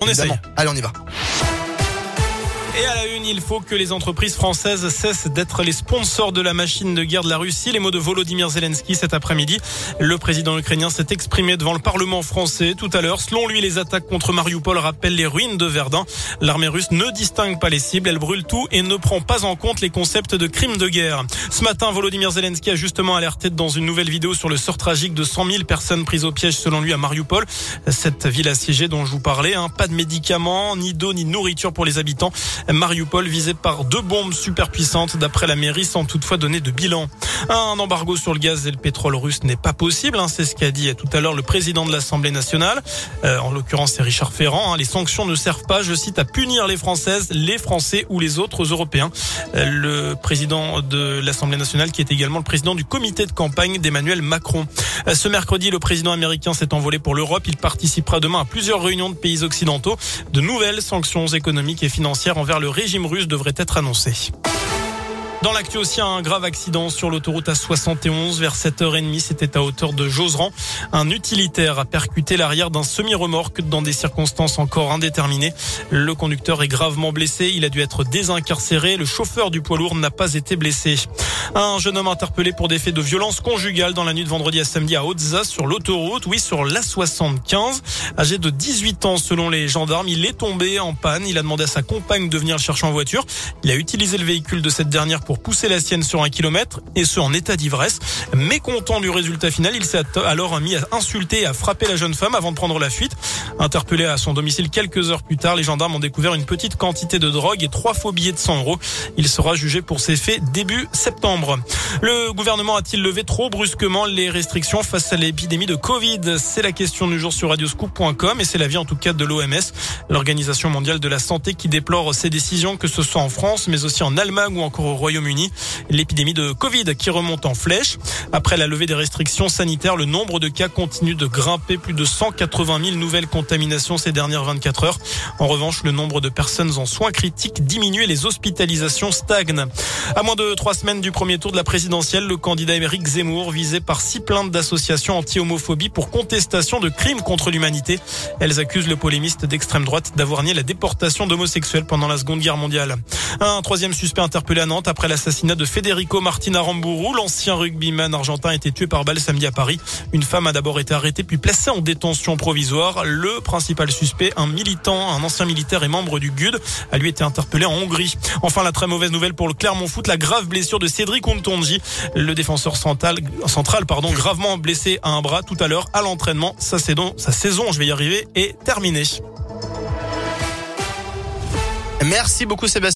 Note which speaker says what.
Speaker 1: On essaye.
Speaker 2: Allez, on y va.
Speaker 1: Et à la une, il faut que les entreprises françaises cessent d'être les sponsors de la machine de guerre de la Russie. Les mots de Volodymyr Zelensky cet après-midi. Le président ukrainien s'est exprimé devant le Parlement français tout à l'heure. Selon lui, les attaques contre Mariupol rappellent les ruines de Verdun. L'armée russe ne distingue pas les cibles, elle brûle tout et ne prend pas en compte les concepts de crimes de guerre. Ce matin, Volodymyr Zelensky a justement alerté dans une nouvelle vidéo sur le sort tragique de 100 000 personnes prises au piège selon lui à Mariupol. Cette ville assiégée dont je vous parlais, hein. pas de médicaments, ni d'eau, ni de nourriture pour les habitants. Mariupol visé par deux bombes superpuissantes d'après la mairie sans toutefois donner de bilan. Un embargo sur le gaz et le pétrole russe n'est pas possible, hein, c'est ce qu'a dit tout à l'heure le président de l'Assemblée nationale. Euh, en l'occurrence, c'est Richard Ferrand. Hein. les sanctions ne servent pas, je cite, à punir les Françaises, les Français ou les autres Européens. Euh, le président de l'Assemblée nationale, qui est également le président du comité de campagne d'Emmanuel Macron. Euh, ce mercredi, le président américain s'est envolé pour l'Europe. Il participera demain à plusieurs réunions de pays occidentaux. De nouvelles sanctions économiques et financières envers le régime russe devraient être annoncées. Dans l'actu aussi, un grave accident sur l'autoroute A71 vers 7h30. C'était à hauteur de Joseran. Un utilitaire a percuté l'arrière d'un semi-remorque dans des circonstances encore indéterminées. Le conducteur est gravement blessé. Il a dû être désincarcéré. Le chauffeur du poids lourd n'a pas été blessé. Un jeune homme interpellé pour des faits de violence conjugale dans la nuit de vendredi à samedi à Hautza sur l'autoroute. Oui, sur l'A75. Âgé de 18 ans selon les gendarmes, il est tombé en panne. Il a demandé à sa compagne de venir le chercher en voiture. Il a utilisé le véhicule de cette dernière pour pour pousser la sienne sur un kilomètre et ce en état d'ivresse. Mécontent du résultat final, il s'est alors mis à insulter et à frapper la jeune femme avant de prendre la fuite. Interpellé à son domicile quelques heures plus tard, les gendarmes ont découvert une petite quantité de drogue et trois faux billets de 100 euros. Il sera jugé pour ces faits début septembre. Le gouvernement a-t-il levé trop brusquement les restrictions face à l'épidémie de Covid? C'est la question du jour sur radioscoop.com et c'est l'avis en tout cas de l'OMS, l'Organisation mondiale de la santé qui déplore ces décisions que ce soit en France mais aussi en Allemagne ou encore au Royaume uni L'épidémie de Covid qui remonte en flèche. Après la levée des restrictions sanitaires, le nombre de cas continue de grimper. Plus de 180 000 nouvelles contaminations ces dernières 24 heures. En revanche, le nombre de personnes en soins critiques diminue et les hospitalisations stagnent. À moins de trois semaines du premier tour de la présidentielle, le candidat Éric Zemmour visé par six plaintes d'associations anti-homophobie pour contestation de crimes contre l'humanité. Elles accusent le polémiste d'extrême droite d'avoir nié la déportation d'homosexuels pendant la Seconde Guerre mondiale. Un troisième suspect interpellé à Nantes après l'assassinat de Federico Martin Aramburu. L'ancien rugbyman argentin a été tué par balle samedi à Paris. Une femme a d'abord été arrêtée puis placée en détention provisoire. Le principal suspect, un militant, un ancien militaire et membre du GUD, a lui été interpellé en Hongrie. Enfin, la très mauvaise nouvelle pour le Clermont Foot, la grave blessure de Cédric Untonji, le défenseur central, central pardon, gravement blessé à un bras tout à l'heure à l'entraînement. Sa saison, sa saison, je vais y arriver, est terminée.
Speaker 2: Merci beaucoup Sébastien.